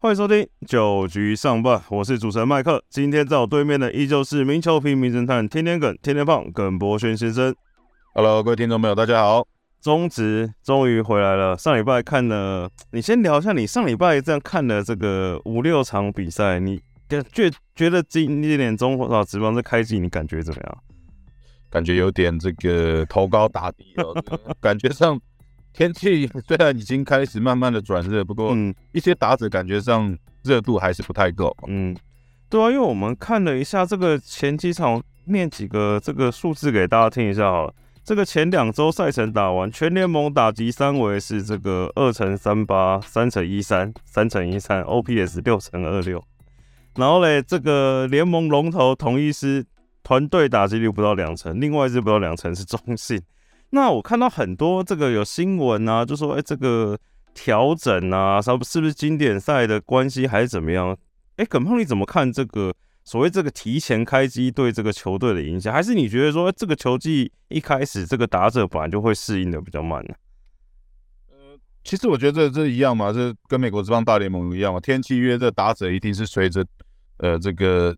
欢迎收听九局上半，我是主持人麦克。今天在我对面的依旧是名球评、名侦探、天天梗、天天胖耿博轩先生。Hello，各位听众朋友，大家好。中职终于回来了。上礼拜看了，你先聊一下你上礼拜这样看了这个五六场比赛，你感觉觉得今年中华职棒这开季你感觉怎么样？感觉有点这个头高打低哦，感觉上天气 虽然已经开始慢慢的转热，不过嗯一些打者感觉上热度还是不太够。嗯，对啊，因为我们看了一下这个前几场，念几个这个数字给大家听一下好了。这个前两周赛程打完，全联盟打击三围是这个二乘三八、三乘一三、三乘一三，OPS 六乘二六。然后嘞，这个联盟龙头同一师团队打击率不到两成，另外一支不到两成是中信。那我看到很多这个有新闻啊，就说哎、这个调整啊，是不是不是经典赛的关系还是怎么样？哎、耿胖你怎么看这个所谓这个提前开机对这个球队的影响？还是你觉得说这个球季一开始这个打者本来就会适应的比较慢呢、其实我觉得这这一样嘛，这跟美国这帮大联盟一样嘛，天气越热，打者一定是随着呃这个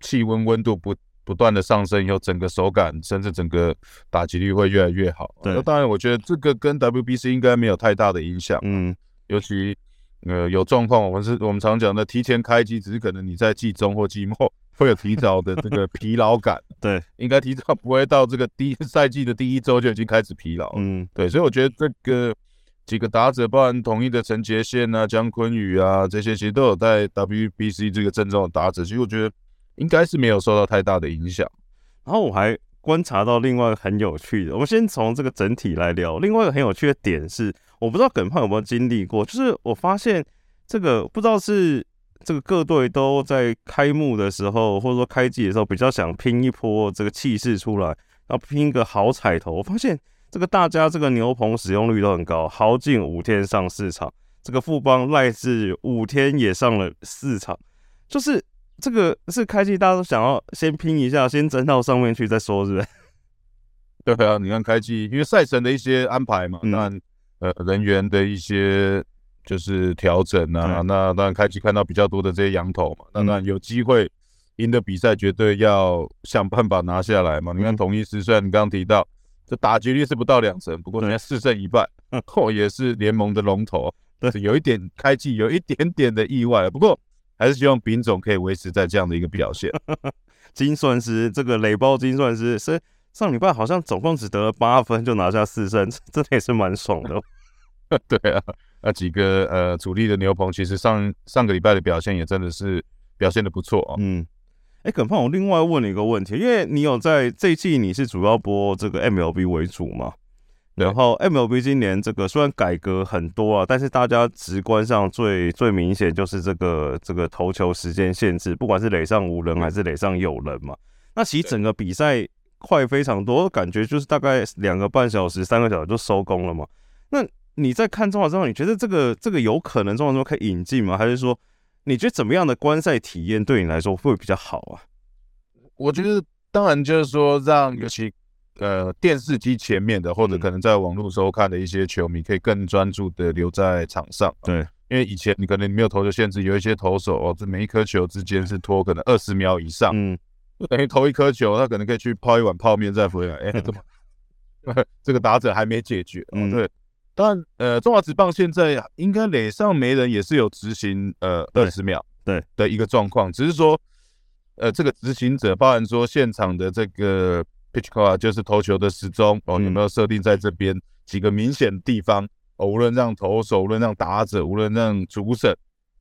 气温温度不不断的上升以后，整个手感甚至整个打击率会越来越好。对那当然我觉得这个跟 WBC 应该没有太大的影响。嗯，尤其呃有状况，我们是我们常讲的提前开机，只是可能你在季中或季末 会有提早的这个疲劳感，对，应该提早不会到这个第赛季的第一周就已经开始疲劳。嗯对，所以我觉得这个几个打者，包含统一的陈杰宪啊、姜昆宇啊这些，其实都有在 WBC 这个阵中的打者，其实我觉得应该是没有受到太大的影响。然后我还观察到另外一个很有趣的，我们先从这个整体来聊。另外一个很有趣的点是，我不知道耿胖有没有经历过，就是我发现这个不知道是这个各队都在开幕的时候，或者说开季的时候，比较想拼一波这个气势出来，要拼一个好彩头。我发现这个大家这个牛棚使用率都很高，豪进五天上四场，这个富邦赖志五天也上了四场，就是这个是开季大家都想要先拼一下，先争到上面去再说，是不是？对啊，你看开季，因为赛程的一些安排嘛，嗯。那呃人员的一些就是调整啊，对。那当然开季看到比较多的这些羊头嘛，那嗯。当然有机会赢的比赛绝对要想办法拿下来嘛。你看嗯统一时虽然你刚刚提到这打击率是不到两成，不过人家四胜一败嗯，后 也是联盟的龙头，对。是有一点开季有一点点的意外，不过还是希望丙种可以维持在这样的一个表现。金算师这个垒包金算师是上礼拜好像总共只得了八分就拿下四胜，真的也是蛮爽的。对啊，那几个呃主力的牛棚，其实上上个礼拜的表现也真的是表现的不错哦。嗯，哎、耿胖，我另外问你一个问题，因为你有在这一季你是主要播这个 MLB 为主嘛？对然后 MLB 今年这个虽然改革很多啊，但是大家直观上最最明显就是这个这个投球时间限制，不管是垒上无人还是垒上有人嘛。那其实整个比赛快非常多，感觉就是大概两个半小时、三个小时就收工了嘛。那你在看中华之后，你觉得这个这个有可能中华之后可以引进吗？还是说你觉得怎么样的观赛体验对你来说会比较好啊？我觉得当然就是说让尤其呃电视机前面的，或者嗯可能在网络收看的一些球迷，可以更专注的留在场上。对，因为以前你可能没有投球限制，有一些投手哦，这每一颗球之间是拖可能二十秒以上，嗯，就等于投一颗球，他可能可以去泡一碗泡面再回来。哎，怎么 这个打者还没解决？嗯嗯，对。但，呃，中华职棒现在应该垒上没人也是有执行呃对二十秒对的一个状况，只是说呃这个执行者，包含说现场的这个 pitch clock 就是投球的时钟哦，嗯有没有设定在这边几个明显的地方哦，无论让投手，无论让打者，无论让主审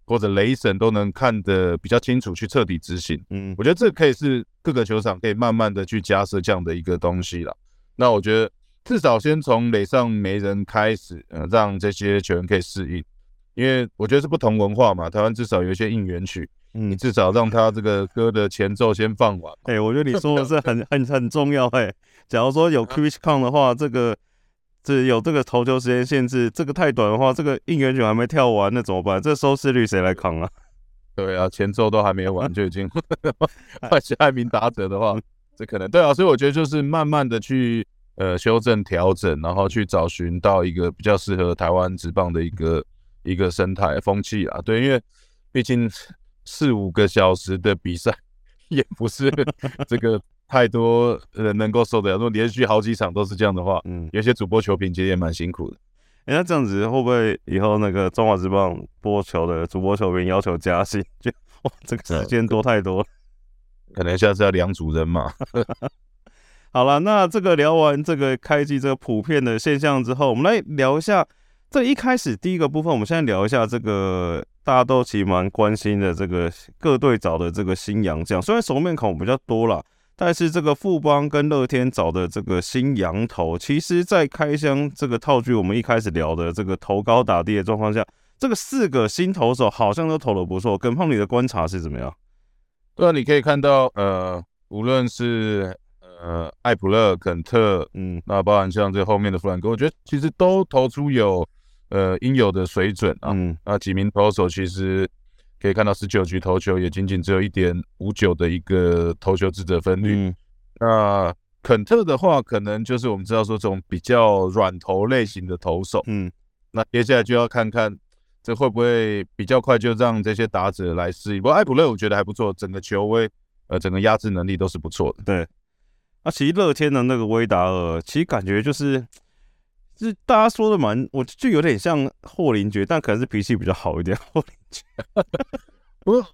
或者雷审都能看得比较清楚，去彻底执行。嗯我觉得这可以是各个球场可以慢慢的去加设这样的一个东西了。那我觉得至少先从垒上没人开始，呃，让这些球员可以适应，因为我觉得是不同文化嘛。台湾至少有一些应援曲，嗯你，至少让他这个歌的前奏先放完。哎、我觉得你说的是 很很很重要哎、假如说有 q u i c count 的话，这个这有这个投球时间限制，这个太短的话，这个应援曲还没跳完，那怎么办？这收视率谁来扛啊？对啊，前奏都还没完就已经 换下一名打者的话，这可能对啊，所以我觉得就是慢慢的去呃修正调整，然后去找寻到一个比较适合台湾职棒的一个一个生态风气啊。对，因为毕竟四五个小时的比赛，也不是 这个太多人能够受得了。如果连续好几场都是这样的话，嗯，有些主播球评其实也蛮辛苦的。哎，那这样子会不会以后那个中华职棒播球的主播球评要求加薪？就哇，这个时间多太多了，可能下次要两组人嘛。好了，那这个聊完这个开机这个普遍的现象之后，我们来聊一下这一开始第一个部分。我们现在聊一下这个大家都其实蛮关心的这个各队找的这个新洋将，虽然熟面孔比较多了。但是这个富邦跟乐天找的这个新羊头，其实，在开箱这个套句，我们一开始聊的这个投高打低的状况下，这个四个新投手好像都投的不错。耿胖你的观察是怎么样？对啊，你可以看到，呃，无论是呃艾普勒、肯特，嗯，那包含像这后面的弗兰哥，我觉得其实都投出有呃应有的水准啊。嗯，那几名投手其实。可以看到十九局投球也仅仅只有一点五九的一个投球自责分率。那肯特的话，可能就是我们知道说这种比较软投类型的投手。嗯，那接下来就要看看这会不会比较快就让这些打者来适应。不过艾普勒我觉得还不错，整个球威呃整个压制能力都是不错的。对，那其实乐天的那个威达尔，其实感觉就是。就是大家说的蛮，我就有点像霍林爵，但可能是脾气比较好一点。霍林爵，不过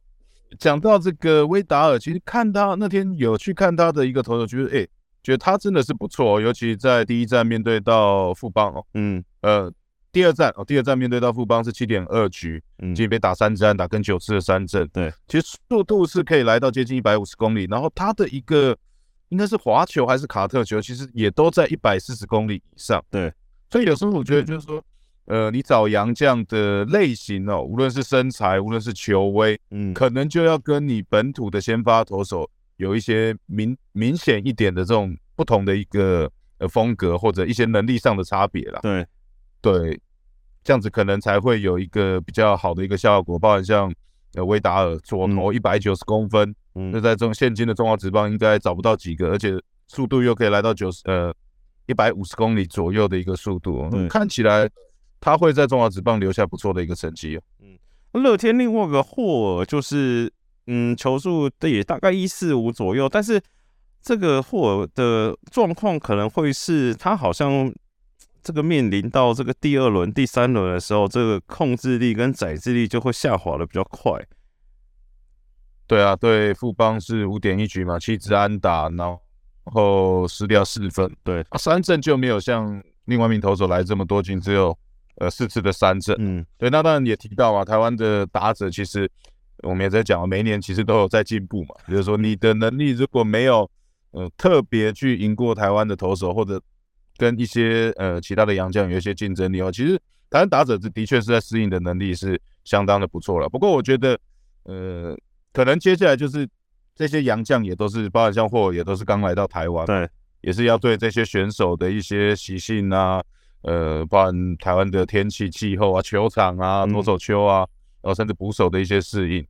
讲到这个威达尔，其实看他那天有去看他的一个投球，觉得哎，觉得他真的是不错，尤其在第一站面对到富邦哦，嗯，呃，第二站哦，第二站面对到富邦是七点二局，嗯，仅被打三支安打跟九次的三振，对，其实速度是可以来到接近一百五十公里，然后他的一个应该是滑球还是卡特球，其实也都在一百四十公里以上，对。所以有时候我觉得就是说，呃，你找洋将的类型哦，无论是身材，无论是球威，嗯，可能就要跟你本土的先发投手有一些明明显一点的这种不同的一个呃风格，或者一些能力上的差别了。对对，这样子可能才会有一个比较好的一个效果。包含像呃威达尔左投一百九十公分，那在这种现今的中华职棒应该找不到几个，而且速度又可以来到九十呃。一百五十公里左右的一个速度，看起来他会在中华职棒留下不错的一个成绩哦。嗯，乐天另外一个霍尔就是，嗯，球速也大概一四五左右，但是这个霍尔的状况可能会是他好像这个面临到这个第二轮、第三轮的时候，这个控制力跟载制力就会下滑的比较快。对啊，对，富邦是五点一局嘛，七支安打，然后。然后失掉四分，对，三振就没有像另外一名投手来这么多进，只有呃四次的三振，嗯，对，那当然也提到啊，台湾的打者其实我们也在讲，每一年其实都有在进步嘛，就是说你的能力如果没有呃特别去赢过台湾的投手，或者跟一些呃其他的洋将有一些竞争力哦，其实台湾打者这的确是在适应的能力是相当的不错了。不过我觉得呃可能接下来就是。这些洋将也都是，包含像霍也都是刚来到台湾，对，也是要对这些选手的一些习性啊，呃，包含台湾的天气、气候啊、球场啊、投手球啊，然后甚至捕手的一些适应。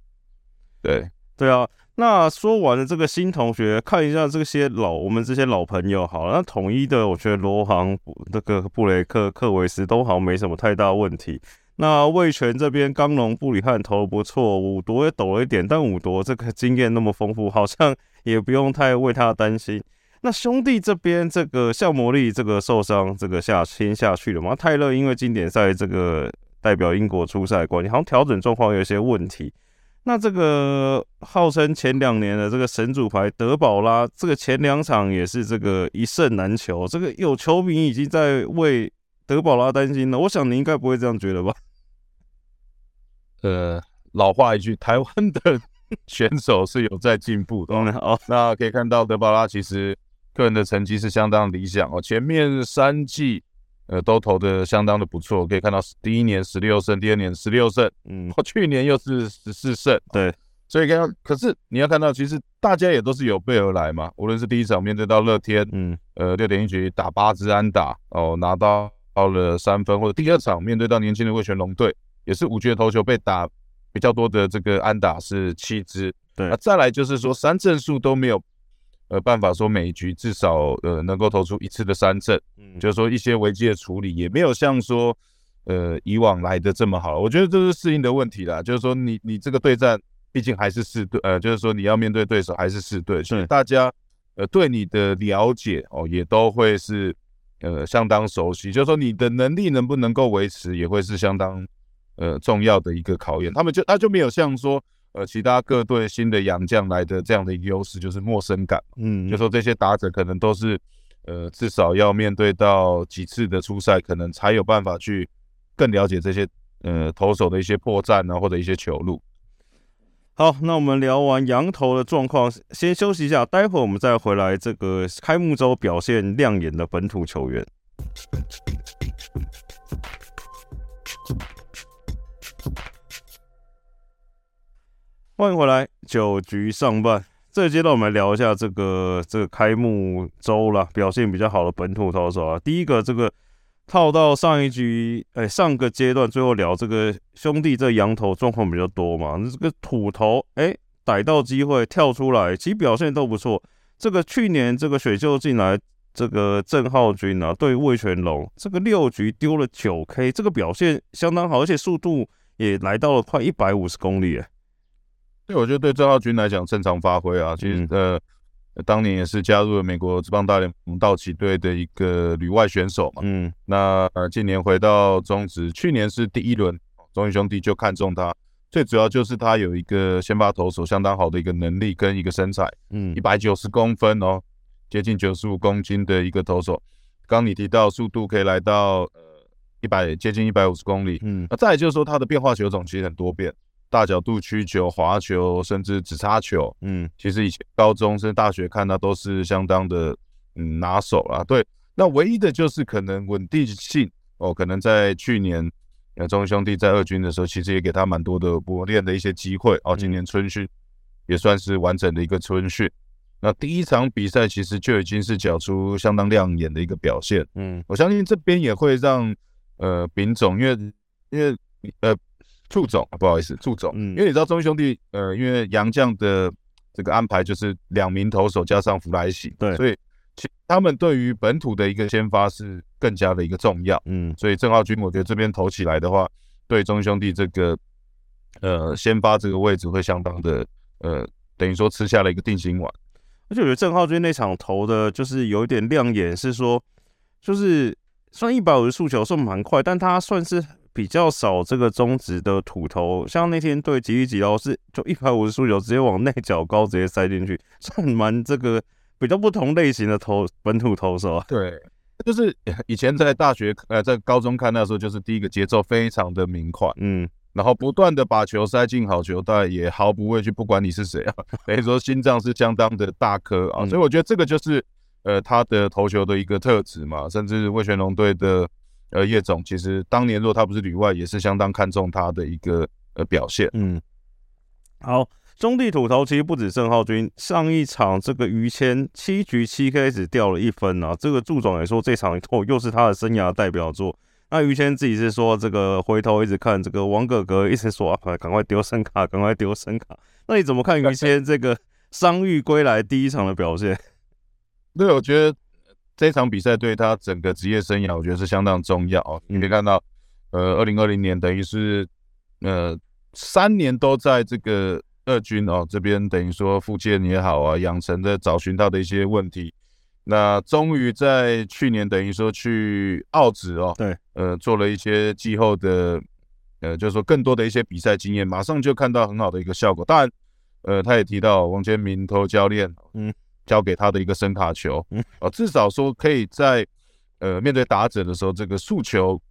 对，对啊。那说完了这个新同学，看一下这些老我们这些老朋友，好了，那统一的，我觉得罗航、那个布雷克、克维斯都好像没什么太大问题。那魏权这边，刚龙布里汉投的不错，五夺也抖了一点，但五夺这个经验那么丰富，好像也不用太为他担心。那兄弟这边，这个效魔力这个受伤，这个下先下去了吗？泰勒因为经典赛这个代表英国出赛关系，好像调整状况有些问题。那这个号称前两年的这个神主牌德保拉，这个前两场也是这个一胜难求，这个有球迷已经在为。德保拉担心了，我想你应该不会这样觉得吧？呃，老话一句，台湾的选手是有在进步的哦。那可以看到德保拉其实个人的成绩是相当理想哦，前面三季呃都投的相当的不错。可以看到第一年十六胜，第二年十六胜，嗯，去年又是十四胜，对。所以看到，可是你要看到，其实大家也都是有备而来嘛。无论是第一场面对到乐天，嗯，呃，六点一局打八支安打哦，拿到。到了三分，或者第二场面对到年轻的魏全龙队，也是五局的投球被打比较多的这个安打是七支。对，那再来就是说三振数都没有呃办法说每一局至少呃能够投出一次的三振，嗯，就是说一些危机的处理也没有像说呃以往来的这么好。我觉得这是适应的问题啦，就是说你你这个对战毕竟还是四队，呃，就是说你要面对对手还是四队，所以大家呃对你的了解哦也都会是呃相当熟悉，就是说你的能力能不能够维持也会是相当呃重要的一个考验。他们就他就没有像说。呃，其他各队新的洋将来的这样的一个优势就是陌生感，嗯，就说这些打者可能都是，呃，至少要面对到几次的初赛，可能才有办法去更了解这些呃投手的一些破绽啊，或者一些球路。好，那我们聊完羊头的状况，先休息一下，待会儿我们再回来这个开幕周表现亮眼的本土球员。欢迎回来，九局上半这个阶段，我们来聊一下这个这个开幕周了，表现比较好的本土投手啊。第一个，这个套到上一局，哎，上个阶段最后聊这个兄弟这羊头状况比较多嘛，那这个土头哎逮到机会跳出来，其实表现都不错。这个去年这个选秀进来这个郑浩君啊，对魏全龙这个六局丢了九 K，这个表现相当好，而且速度也来到了快一百五十公里哎。对，我觉得对郑浩军来讲正常发挥啊。其实呃，当年也是加入了美国职棒大联盟道奇队的一个旅外选手嘛。嗯，那呃，近年回到中职，去年是第一轮，中信兄弟就看中他，最主要就是他有一个先发投手相当好的一个能力跟一个身材。嗯，一百九十公分哦，接近九十五公斤的一个投手。刚你提到速度可以来到呃一百接近一百五十公里。嗯，那再就是说他的变化球种其实很多变。大角度曲球、滑球，甚至直插球，嗯，其实以前高中甚至大学看到都是相当的嗯拿手啊。对，那唯一的就是可能稳定性哦，可能在去年呃中兄弟在二军的时候，其实也给他蛮多的磨练的一些机会哦。今年春训也算是完整的一个春训，那第一场比赛其实就已经是缴出相当亮眼的一个表现。嗯，我相信这边也会让呃丙总，因为因为呃。祝总，不好意思，祝总，嗯，因为你知道中兄弟，呃，因为杨将的这个安排就是两名投手加上弗莱喜，对，所以其他们对于本土的一个先发是更加的一个重要，嗯，所以郑浩军，我觉得这边投起来的话，对中兄弟这个呃先发这个位置会相当的，呃，等于说吃下了一个定心丸。而且我觉得郑浩军那场投的就是有一点亮眼，是说就是算一百五十速球算蛮快，但他算是。比较少这个中指的土头，像那天对吉利吉奥是就一百五十速球直接往内角高直接塞进去，算蛮这个比较不同类型的投本土投手啊。对，就是 以前在大学呃在高中看那时候，就是第一个节奏非常的明快，嗯，然后不断的把球塞进好球袋，也毫不畏惧，不管你是谁啊，等于说心脏是相当的大颗啊，所以我觉得这个就是呃他的投球的一个特质嘛，甚至魏全龙队的。呃，叶总其实当年若他不是旅外，也是相当看重他的一个呃表现。嗯，好，中地土头其实不止郑浩君，上一场这个于谦七局七 K 只掉了一分啊。这个祝总也说这场哦又是他的生涯代表作。那于谦自己是说这个回头一直看这个王哥哥一直说啊，赶快丢声卡，赶快丢声卡。那你怎么看于谦这个伤愈归来第一场的表现？对，我觉得。这场比赛对他整个职业生涯，我觉得是相当重要哦。你可以看到，呃，二零二零年等于是呃三年都在这个二军哦这边，等于说复健也好啊，养成的找寻到的一些问题，那终于在去年等于说去澳职哦，对，呃，做了一些季后的，呃，就是说更多的一些比赛经验，马上就看到很好的一个效果。当然，呃，他也提到王建民投教练，嗯。交给他的一个声卡球，啊，至少说可以在呃面对打者的时候，这个速球，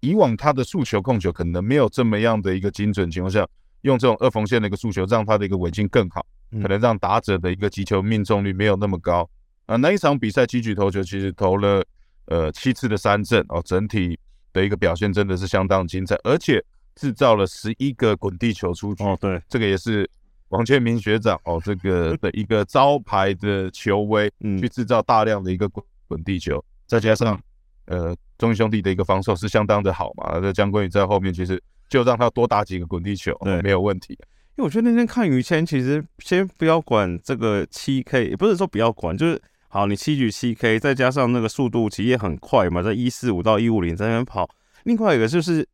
以往他的速球控球可能没有这么样的一个精准情况下，用这种二缝线的一个速球，让他的一个尾劲更好，可能让打者的一个击球命中率没有那么高啊。那一场比赛七局投球，其实投了呃七次的三振哦，整体的一个表现真的是相当精彩，而且制造了十一个滚地球出局哦，对，这个也是。王建民学长哦，这个的一个招牌的球威，嗯，去制造大量的一个滚滚地球，再加上呃中兄弟的一个防守是相当的好嘛，这江坤宇在后面其实就让他多打几个滚地球，对，没有问题。因为我觉得那天看于谦，其实先不要管这个七 K，也不是说不要管，就是好，你七局七 K，再加上那个速度其实也很快嘛，在一四五到一五零在那边跑。另外一个就是，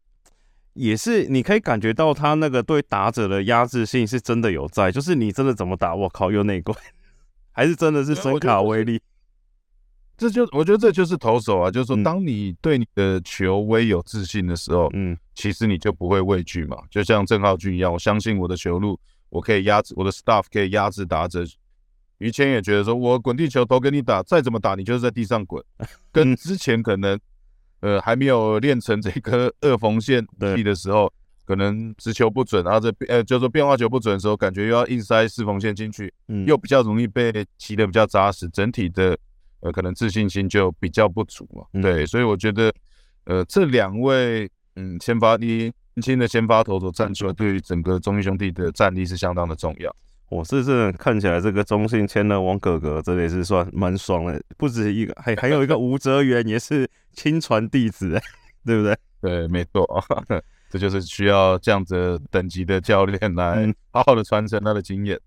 也是你可以感觉到他那个对打者的压制性是真的有在，就是你真的怎么打，我靠，又内鬼，还是真的是声卡威力。这就我觉得这就是投手啊，就是说，当你对你的球威有自信的时候，嗯，其实你就不会畏惧嘛。就像郑浩俊一样，我相信我的球路，我可以压制我的 staff，可以压制打者。于谦也觉得说，我滚地球投给你打，再怎么打，你就是在地上滚。跟之前可能，呃，还没有练成这颗二缝线地的时候，可能直球不准，然后这呃，就是说变化球不准的时候，感觉又要硬塞四缝线进去，嗯，又比较容易被骑的比较扎实，整体的。呃，可能自信心就比较不足嘛，对，所以我觉得，呃，这两位，嗯，先发第一年轻的先发投手站出来，对于整个中信兄弟的战力是相当的重要。我是真的看起来这个中信签了王哥哥，这也是算蛮爽的，不止一个，还还有一个吴哲源也是亲传弟子，对不对？对，没错，这就是需要这样子等级的教练来好好的传承他的经验。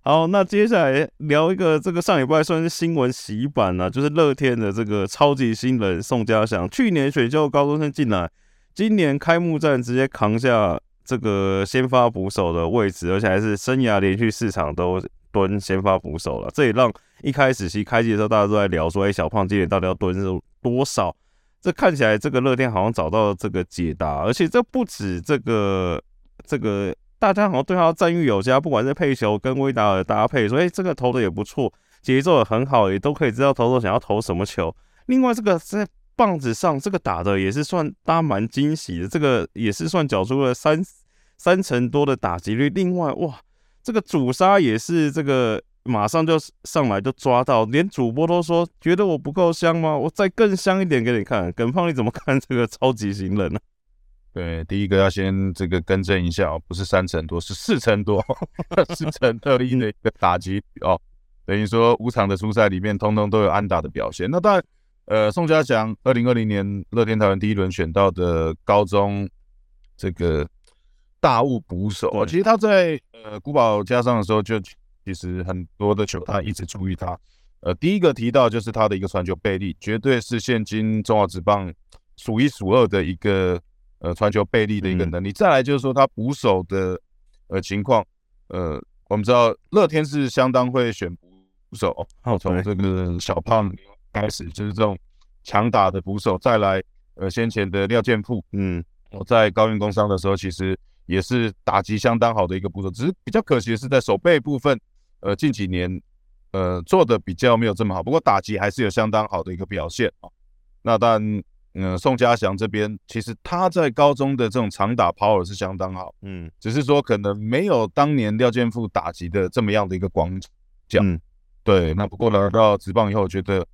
好，那接下来聊一个这个上礼拜算是新闻洗版了，就是乐天的这个超级新人宋家祥，去年选秀高中生进来，今年开幕战直接扛下这个先发捕手的位置，而且还是生涯连续四场都蹲先发捕手了。这也让一开始其开机的时候大家都在聊说，哎，小胖今年到底要蹲多少？这看起来这个乐天好像找到了这个解答，而且这不止这个这个。大家好像对他赞誉有加，不管是配球跟威达尔搭配，说哎这个投的也不错，节奏也很好，也都可以知道投手想要投什么球。另外这个在棒子上这个打的也是算搭蛮惊喜的，这个也是算缴出了三三成多的打击率。另外哇，这个主杀也是这个马上就上来就抓到，连主播都说觉得我不够香吗？我再更香一点给你看。耿胖你怎么看这个超级行人呢？对，第一个要先这个更正一下哦，不是三成多，是四成多，四成二一的一个打击哦，等于说五场的初赛里面，通通都有安打的表现。那当然，呃，宋家祥二零二零年乐天台湾第一轮选到的高中这个大物捕手，其实他在呃古堡加上的时候，就其实很多的球他一直注意他。呃，第一个提到就是他的一个传球背力，绝对是现今中华职棒数一数二的一个。呃，传球背力的一个能力，再来就是说他捕手的呃情况，呃，我们知道乐天是相当会选捕手，从这个小胖开始就是这种强打的捕手，再来呃先前的廖健富，嗯，我在高运工商的时候其实也是打击相当好的一个捕手，只是比较可惜的是在手背部分，呃近几年呃做的比较没有这么好，不过打击还是有相当好的一个表现啊，那但。嗯，宋家祥这边其实他在高中的这种长打 power 是相当好，嗯，只是说可能没有当年廖健富打击的这么样的一个广角，嗯，对。那不过来到职棒以后，我觉得，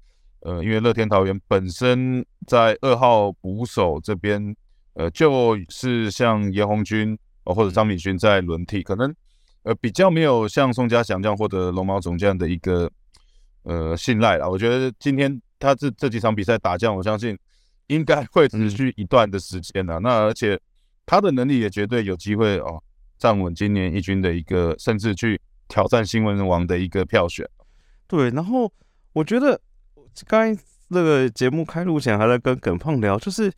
呃，因为乐天桃园本身在二号捕手这边，呃，就是像严红军哦或者张敏勋在轮替，可能呃比较没有像宋家祥这样或者龙毛总这样的一个呃信赖了。我觉得今天他这这几场比赛打将，我相信。应该会持续一段的时间呢。那而且他的能力也绝对有机会哦，站稳今年一军的一个，甚至去挑战新闻王的一个票选。对，然后我觉得刚才那个节目开录前还在跟耿胖聊，就是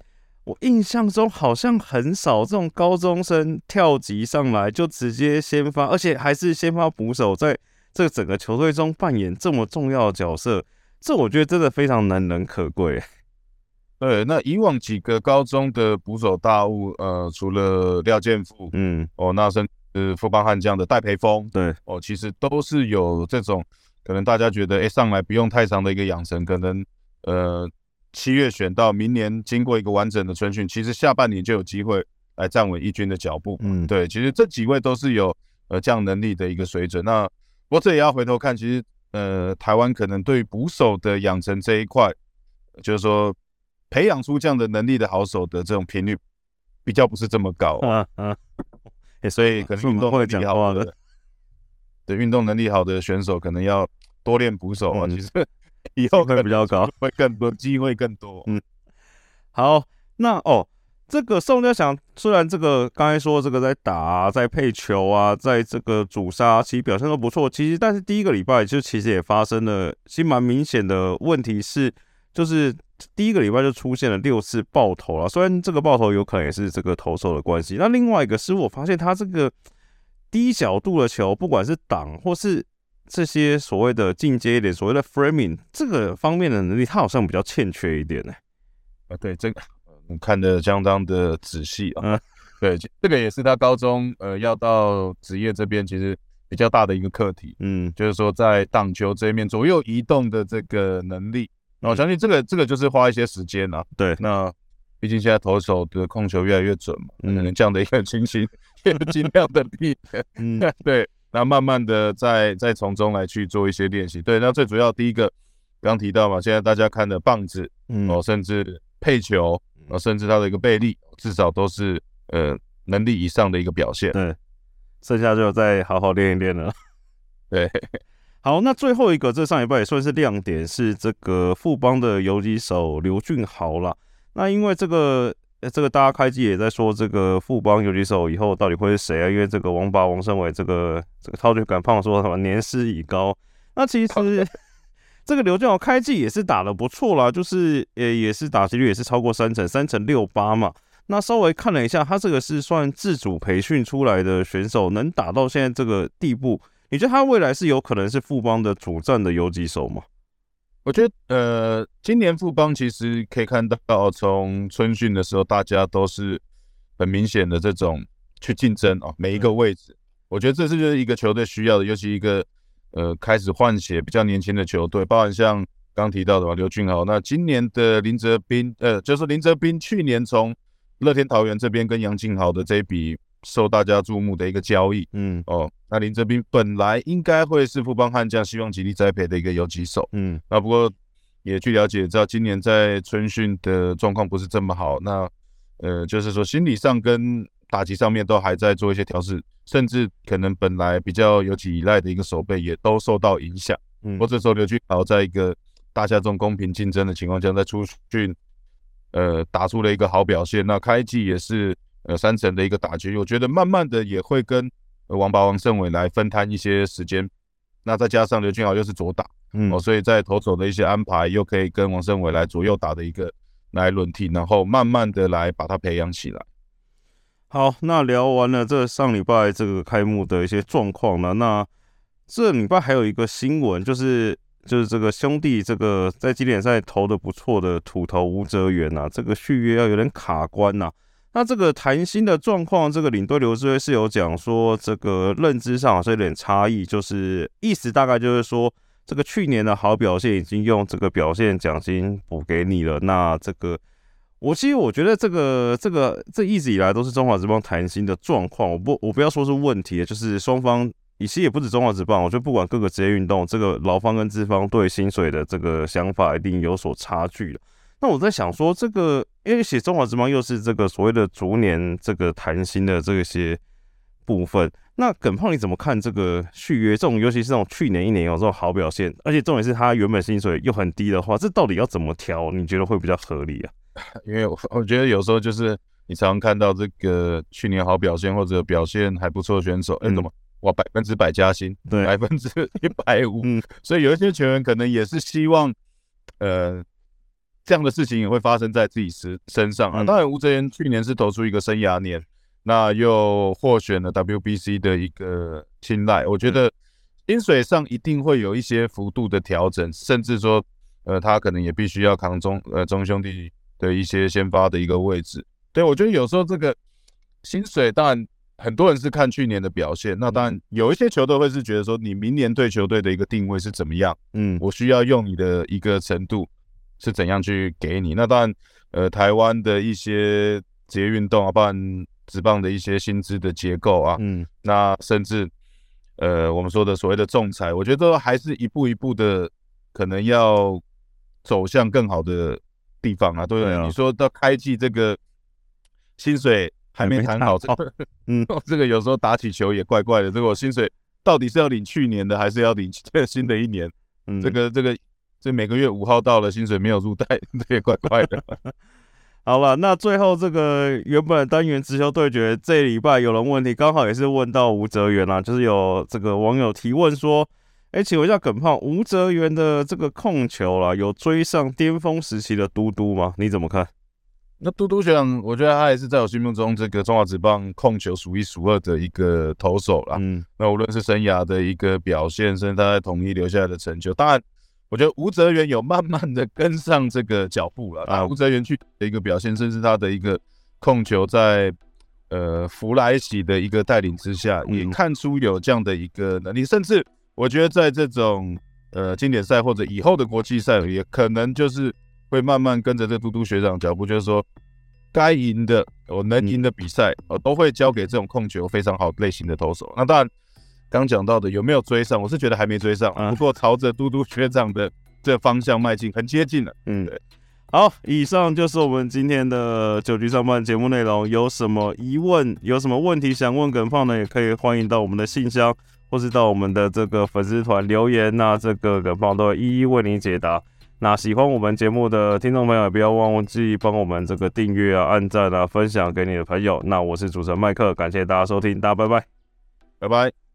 我印象中好像很少这种高中生跳级上来就直接先发，而且还是先发捕手，在这整个球队中扮演这么重要的角色，这我觉得真的非常难能可贵。对，那以往几个高中的捕手大物，呃，除了廖建富，嗯，哦，那甚至富邦悍将的戴培峰，对，哦，其实都是有这种可能，大家觉得，哎，上来不用太长的一个养成，可能，呃，七月选到明年，经过一个完整的春训，其实下半年就有机会来站稳一军的脚步，嗯，对，其实这几位都是有呃这样能力的一个水准。那不过这也要回头看，其实，呃，台湾可能对捕手的养成这一块，就是说。培养出这样的能力的好手的这种频率比较不是这么高，嗯嗯，所以可能运动会讲好的，对运动能力好的选手可能要多练捕手啊，其实以后会比较高，会更多机会更多。嗯，好，那哦，这个宋家祥虽然这个刚才说这个在打、在配球啊，在这个主杀其实表现都不错，其实但是第一个礼拜就其实也发生了，其实蛮明显的问题是。就是第一个礼拜就出现了六次爆头了，虽然这个爆头有可能也是这个投手的关系。那另外一个是我发现他这个低角度的球，不管是挡或是这些所谓的进阶一点，所谓的 framing 这个方面的能力，他好像比较欠缺一点呢。啊，对，这个看的相当的仔细啊。对，这个也是他高中呃要到职业这边其实比较大的一个课题。嗯，就是说在挡球这一面左右移动的这个能力。那我相信这个这个就是花一些时间啊。对，那毕竟现在投手的控球越来越准嘛，可能这样的一个情形也尽量的避免。嗯，对。那慢慢的再再从中来去做一些练习。对，那最主要第一个刚提到嘛，现在大家看的棒子，哦，甚至配球，哦，甚至他的一个背力，至少都是呃能力以上的一个表现。对，剩下就再好好练一练了。对，好，那最后一个这上一拜也算是亮点，是这个富邦的游击手刘俊豪了。那因为这个。这个大家开机也在说，这个富邦游击手以后到底会是谁啊？因为这个王八王胜伟这个这个超级感胖说什么年事已高。那其实 这个刘俊豪开季也是打的不错啦，就是呃也是打击率也是超过三成，三成六八嘛。那稍微看了一下，他这个是算自主培训出来的选手，能打到现在这个地步，你觉得他未来是有可能是富邦的主战的游击手吗？我觉得，呃，今年富邦其实可以看到，从春训的时候，大家都是很明显的这种去竞争哦，每一个位置。我觉得这是就是一个球队需要的，尤其一个呃开始换血比较年轻的球队，包含像刚提到的刘俊豪。那今年的林哲斌，呃，就是林哲斌去年从乐天桃园这边跟杨敬豪的这一笔。受大家注目的一个交易，嗯。哦，那林哲斌本来应该会是富邦悍将希望极力栽培的一个游击手，嗯，那不过也据了解，知道今年在春训的状况不是这么好，那呃，就是说心理上跟打击上面都还在做一些调试，甚至可能本来比较有几依赖的一个手背也都受到影响，嗯，或者说刘俊豪在一个大家中公平竞争的情况下，在出训呃打出了一个好表现，那开季也是。呃，三层的一个打击，我觉得慢慢的也会跟王八王胜伟来分摊一些时间。那再加上刘俊豪又是左打，嗯，哦，所以在投手的一些安排，又可以跟王胜伟来左右打的一个来轮替，然后慢慢的来把他培养起来。好，那聊完了这上礼拜这个开幕的一些状况了，那这礼拜还有一个新闻，就是就是这个兄弟这个在经典赛投的不错的土头吴哲源呐，这个续约要有点卡关呐。那这个谈薪的状况，这个领队刘志威是有讲说，这个认知上是有点差异，就是意思大概就是说，这个去年的好表现已经用这个表现奖金补给你了。那这个，我其实我觉得这个这个这一直以来都是中华职棒谈薪的状况，我不我不要说是问题，就是双方，其实也不止中华职棒，我觉得不管各个职业运动，这个劳方跟资方对薪水的这个想法一定有所差距的。那我在想说，这个因为写中华之邦又是这个所谓的逐年这个谈薪的这些部分，那耿胖你怎么看这个续约这种，尤其是这种去年一年有这种好表现，而且重点是他原本薪水又很低的话，这到底要怎么调？你觉得会比较合理啊？因为我我觉得有时候就是你常常看到这个去年好表现或者表现还不错的选手，哎，怎么哇百分之百加薪，对，百分之 一百五，所以有一些球员可能也是希望，呃。这样的事情也会发生在自己身身上啊！当然，吴哲源去年是投出一个生涯年，那又获选了 WBC 的一个青睐。我觉得薪水上一定会有一些幅度的调整，甚至说，呃，他可能也必须要扛中呃中兄弟的一些先发的一个位置。对我觉得有时候这个薪水，当然很多人是看去年的表现，那当然有一些球队会是觉得说，你明年对球队的一个定位是怎么样？嗯，我需要用你的一个程度。是怎样去给你？那当然，呃，台湾的一些职业运动啊，包含职棒的一些薪资的结构啊，嗯，那甚至，呃，我们说的所谓的仲裁，我觉得还是一步一步的，可能要走向更好的地方啊。对，你说到开季这个薪水还没谈好，嗯，这个有时候打起球也怪怪的。这个薪水到底是要领去年的，还是要领新的一年？嗯，这个这个。这每个月五号到了，薪水没有入袋，这也怪怪的。好了，那最后这个原本单元直球对决，这礼拜有人问题，刚好也是问到吴哲源啊，就是有这个网友提问说，哎，请问一下耿胖，吴哲源的这个控球啦，有追上巅峰时期的嘟嘟吗？你怎么看？那嘟嘟学长，我觉得他也是在我心目中这个中华职棒控球数一数二的一个投手啦。嗯，那无论是生涯的一个表现，甚至他在统一留下来的成就，当然，我觉得吴泽源有慢慢的跟上这个脚步了。啊，吴泽源去的一个表现，甚至他的一个控球，在呃弗莱喜的一个带领之下，也看出有这样的一个能力。甚至我觉得在这种呃经典赛或者以后的国际赛，也可能就是。会慢慢跟着这嘟嘟学长脚步，就是说，该赢的我能赢的比赛，我都会交给这种控球非常好类型的投手。那当然，刚讲到的有没有追上，我是觉得还没追上，不过朝着嘟嘟学长的这方向迈进，很接近了。嗯，对。好，以上就是我们今天的九局上半节目内容。有什么疑问，有什么问题想问耿胖呢？也可以欢迎到我们的信箱，或是到我们的这个粉丝团留言，那这个耿胖都会一一为你解答。那喜欢我们节目的听众朋友，也不要忘记帮我们这个订阅啊、按赞啊、分享给你的朋友。那我是主持人麦克，感谢大家收听，大家拜拜，拜拜。